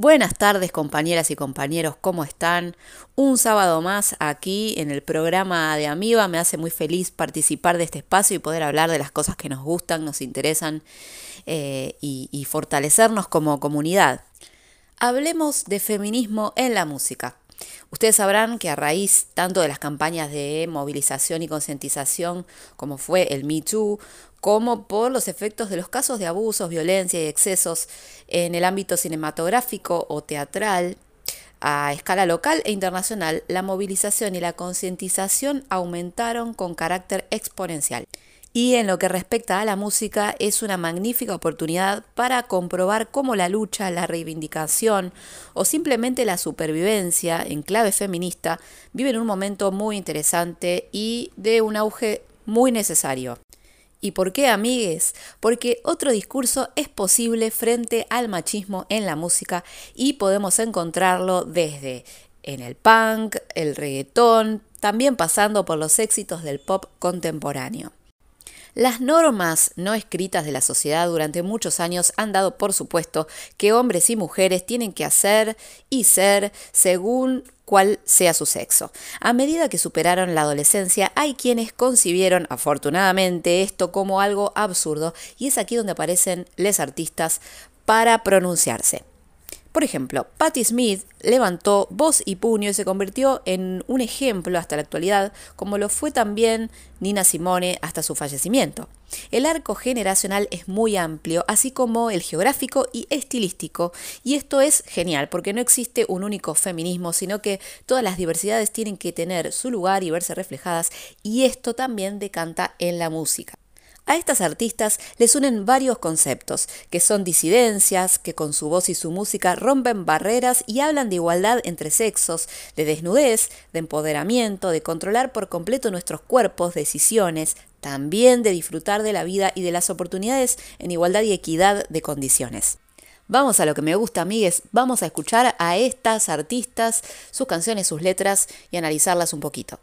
Buenas tardes compañeras y compañeros, ¿cómo están? Un sábado más aquí en el programa de Amiba. Me hace muy feliz participar de este espacio y poder hablar de las cosas que nos gustan, nos interesan eh, y, y fortalecernos como comunidad. Hablemos de feminismo en la música. Ustedes sabrán que a raíz tanto de las campañas de movilización y concientización como fue el Me Too, como por los efectos de los casos de abusos, violencia y excesos en el ámbito cinematográfico o teatral, a escala local e internacional, la movilización y la concientización aumentaron con carácter exponencial. Y en lo que respecta a la música, es una magnífica oportunidad para comprobar cómo la lucha, la reivindicación o simplemente la supervivencia en clave feminista viven un momento muy interesante y de un auge muy necesario. ¿Y por qué, amigues? Porque otro discurso es posible frente al machismo en la música y podemos encontrarlo desde en el punk, el reggaetón, también pasando por los éxitos del pop contemporáneo. Las normas no escritas de la sociedad durante muchos años han dado por supuesto que hombres y mujeres tienen que hacer y ser según cuál sea su sexo. A medida que superaron la adolescencia, hay quienes concibieron, afortunadamente, esto como algo absurdo y es aquí donde aparecen les artistas para pronunciarse. Por ejemplo, Patti Smith levantó voz y puño y se convirtió en un ejemplo hasta la actualidad, como lo fue también Nina Simone hasta su fallecimiento. El arco generacional es muy amplio, así como el geográfico y estilístico, y esto es genial porque no existe un único feminismo, sino que todas las diversidades tienen que tener su lugar y verse reflejadas, y esto también decanta en la música. A estas artistas les unen varios conceptos, que son disidencias, que con su voz y su música rompen barreras y hablan de igualdad entre sexos, de desnudez, de empoderamiento, de controlar por completo nuestros cuerpos, decisiones, también de disfrutar de la vida y de las oportunidades en igualdad y equidad de condiciones. Vamos a lo que me gusta, amigues. Vamos a escuchar a estas artistas, sus canciones, sus letras y analizarlas un poquito.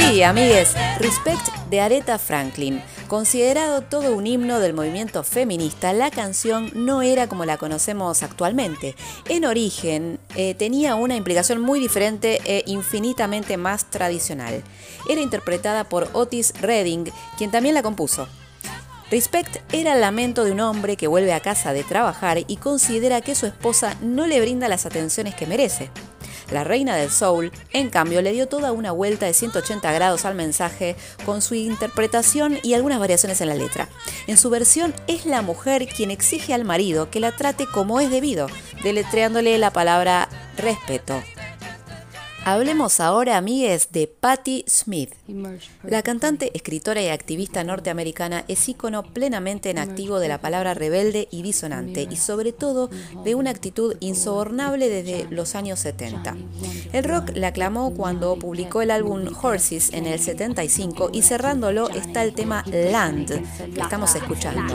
Amigues, Respect de Aretha Franklin. Considerado todo un himno del movimiento feminista, la canción no era como la conocemos actualmente. En origen eh, tenía una implicación muy diferente e infinitamente más tradicional. Era interpretada por Otis Redding, quien también la compuso. Respect era el lamento de un hombre que vuelve a casa de trabajar y considera que su esposa no le brinda las atenciones que merece. La reina del soul, en cambio, le dio toda una vuelta de 180 grados al mensaje con su interpretación y algunas variaciones en la letra. En su versión es la mujer quien exige al marido que la trate como es debido, deletreándole la palabra respeto. Hablemos ahora, amigues, de Patti Smith. La cantante, escritora y activista norteamericana es ícono plenamente en activo de la palabra rebelde y disonante y sobre todo de una actitud insobornable desde los años 70. El rock la aclamó cuando publicó el álbum Horses en el 75 y cerrándolo está el tema Land que estamos escuchando.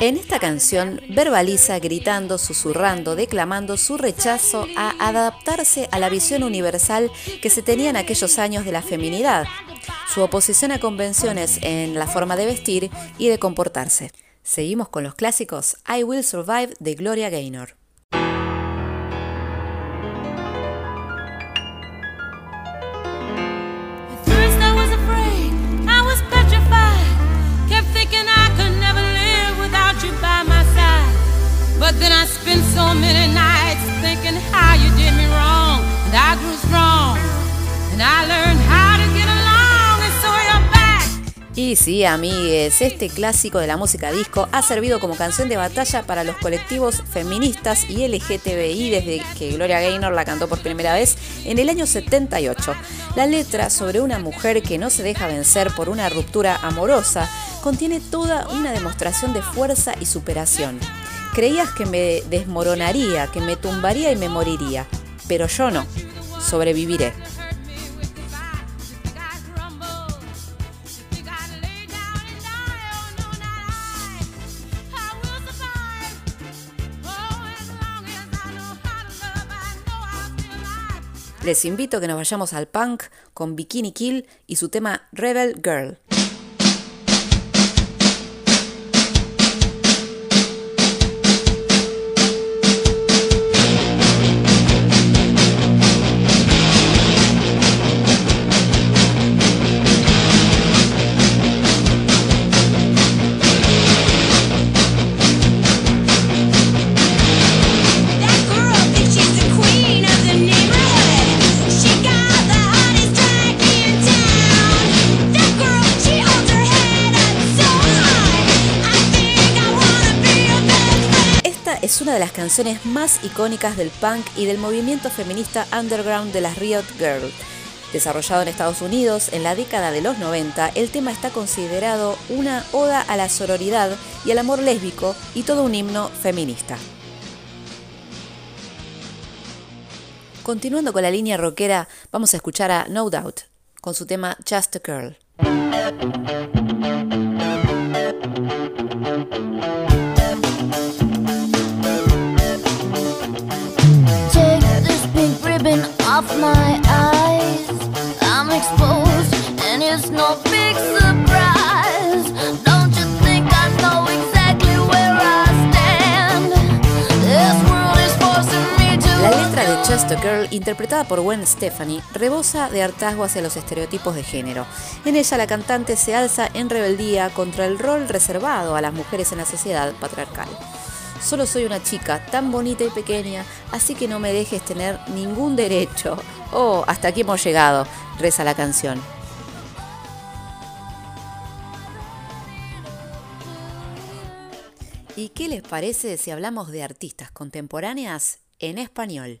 En esta canción verbaliza gritando, susurrando, declamando su rechazo a adaptarse a la visión universal que se tenía en aquellos años de la feminidad, su oposición a convenciones en la forma de vestir y de comportarse. Seguimos con los clásicos I Will Survive de Gloria Gaynor. Y sí, amigues, este clásico de la música disco ha servido como canción de batalla para los colectivos feministas y LGTBI desde que Gloria Gaynor la cantó por primera vez en el año 78. La letra sobre una mujer que no se deja vencer por una ruptura amorosa contiene toda una demostración de fuerza y superación. Creías que me desmoronaría, que me tumbaría y me moriría, pero yo no, sobreviviré. Les invito a que nos vayamos al punk con Bikini Kill y su tema Rebel Girl. Es una de las canciones más icónicas del punk y del movimiento feminista underground de las Riot Girls. Desarrollado en Estados Unidos en la década de los 90, el tema está considerado una oda a la sororidad y al amor lésbico y todo un himno feminista. Continuando con la línea rockera, vamos a escuchar a No Doubt con su tema Just a Girl. Girl, interpretada por Gwen Stefani, rebosa de hartazgo hacia los estereotipos de género. En ella, la cantante se alza en rebeldía contra el rol reservado a las mujeres en la sociedad patriarcal. Solo soy una chica tan bonita y pequeña, así que no me dejes tener ningún derecho. Oh, hasta aquí hemos llegado, reza la canción. ¿Y qué les parece si hablamos de artistas contemporáneas en español?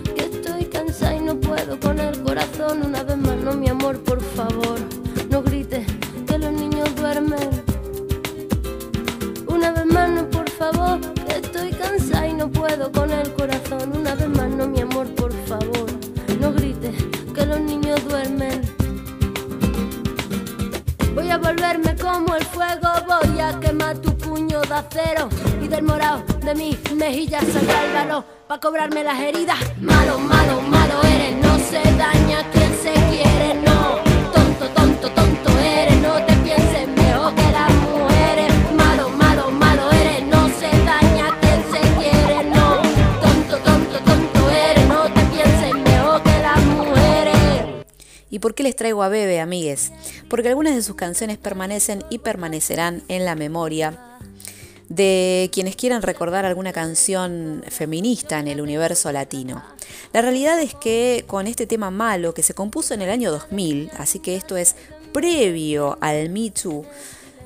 cansada y no puedo con el corazón. Una vez más, no, mi amor, por favor, no grites que los niños duermen. Una vez más, no, favor, estoy cansada y no puedo con el corazón. Una vez más, no, mi amor, por favor, no grites que los niños duermen. Voy a volverme como el fuego, voy a quemar tu puño de acero y del morado de mis mejillas saldrá el valor para cobrarme las heridas. Malo, malo, malo por qué les traigo a Bebe, amigues? Porque algunas de sus canciones permanecen y permanecerán en la memoria de quienes quieran recordar alguna canción feminista en el universo latino. La realidad es que con este tema malo que se compuso en el año 2000, así que esto es previo al Me Too,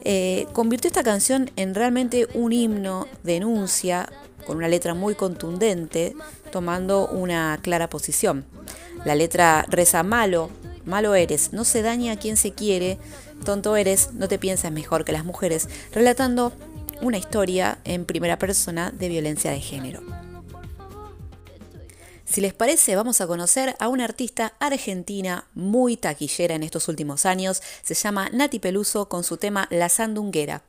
eh, convirtió esta canción en realmente un himno, denuncia, con una letra muy contundente, tomando una clara posición. La letra reza malo, malo eres, no se daña a quien se quiere, tonto eres, no te piensas mejor que las mujeres, relatando una historia en primera persona de violencia de género. Si les parece, vamos a conocer a una artista argentina muy taquillera en estos últimos años. Se llama Nati Peluso con su tema La Sandunguera.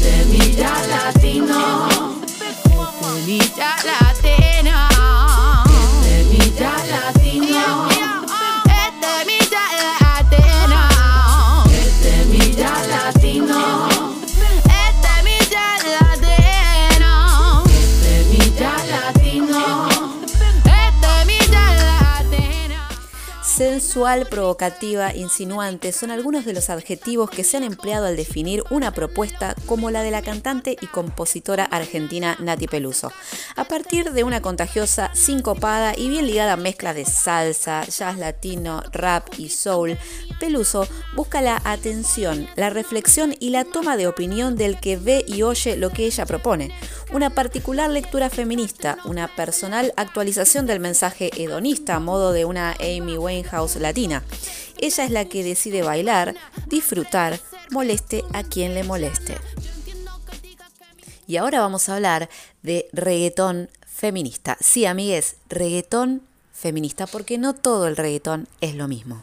Semilla latina. Sensual, provocativa, insinuante son algunos de los adjetivos que se han empleado al definir una propuesta como la de la cantante y compositora argentina Nati Peluso. A partir de una contagiosa, sincopada y bien ligada mezcla de salsa, jazz latino, rap y soul, Peluso busca la atención, la reflexión y la toma de opinión del que ve y oye lo que ella propone. Una particular lectura feminista, una personal actualización del mensaje hedonista a modo de una Amy Winehouse latina. Ella es la que decide bailar, disfrutar, moleste a quien le moleste. Y ahora vamos a hablar de reggaetón feminista. Sí, amigues, reggaetón feminista, porque no todo el reggaetón es lo mismo.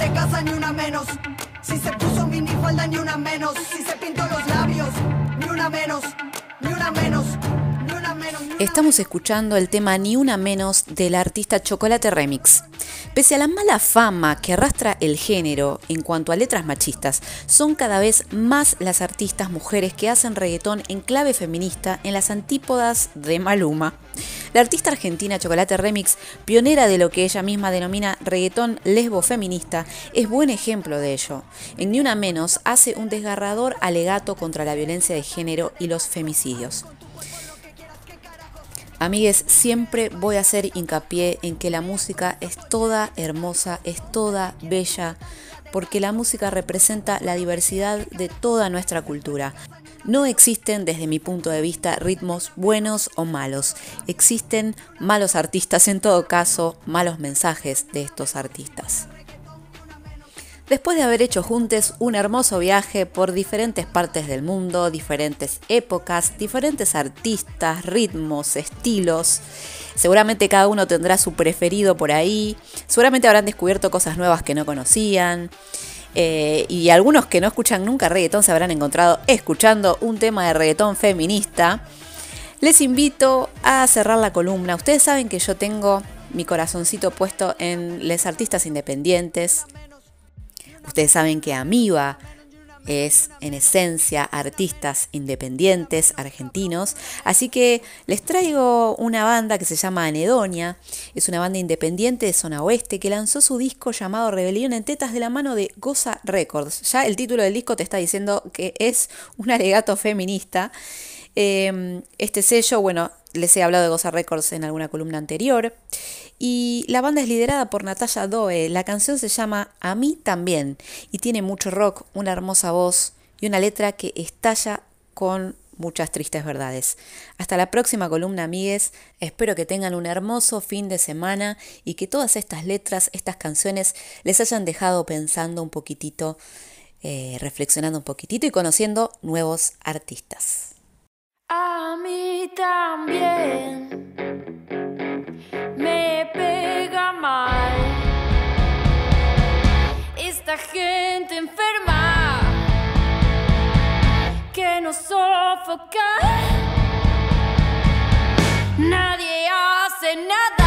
de casa, ni una menos. Si se puso minifalda, ni una menos. Si se pintó los labios, ni una menos. Ni una menos. Estamos escuchando el tema Ni una menos del artista Chocolate Remix. Pese a la mala fama que arrastra el género en cuanto a letras machistas, son cada vez más las artistas mujeres que hacen reggaetón en clave feminista en las antípodas de Maluma. La artista argentina Chocolate Remix, pionera de lo que ella misma denomina reggaetón lesbo feminista, es buen ejemplo de ello. En Ni Una Menos hace un desgarrador alegato contra la violencia de género y los femicidios. Amigues, siempre voy a hacer hincapié en que la música es toda hermosa, es toda bella, porque la música representa la diversidad de toda nuestra cultura. No existen, desde mi punto de vista, ritmos buenos o malos. Existen malos artistas, en todo caso, malos mensajes de estos artistas. Después de haber hecho juntos un hermoso viaje por diferentes partes del mundo, diferentes épocas, diferentes artistas, ritmos, estilos, seguramente cada uno tendrá su preferido por ahí, seguramente habrán descubierto cosas nuevas que no conocían. eh, y algunos que no escuchan nunca reggaetón se habrán encontrado escuchando un tema de reggaetón feminista. Les invito a cerrar la columna. Ustedes saben que yo tengo mi corazoncito puesto en les artistas independientes, Ustedes saben que Amiba es en esencia artistas independientes argentinos, así que les traigo una banda que se llama Anedonia, es una banda independiente de zona oeste que lanzó su disco llamado Rebelión en Tetas de la mano de Goza Records. Ya el título del disco te está diciendo que es un alegato feminista. Eh, este sello, bueno, les he hablado de Goza Records en alguna columna anterior. Y la banda es liderada por Natalia Doe. La canción se llama A mí también y tiene mucho rock, una hermosa voz y una letra que estalla con muchas tristes verdades. Hasta la próxima columna, amigues. Espero que tengan un hermoso fin de semana y que todas estas letras, estas canciones, les hayan dejado pensando un poquitito, eh, reflexionando un poquitito y conociendo nuevos artistas. A mí también nos sofoca. Nadie hace nada.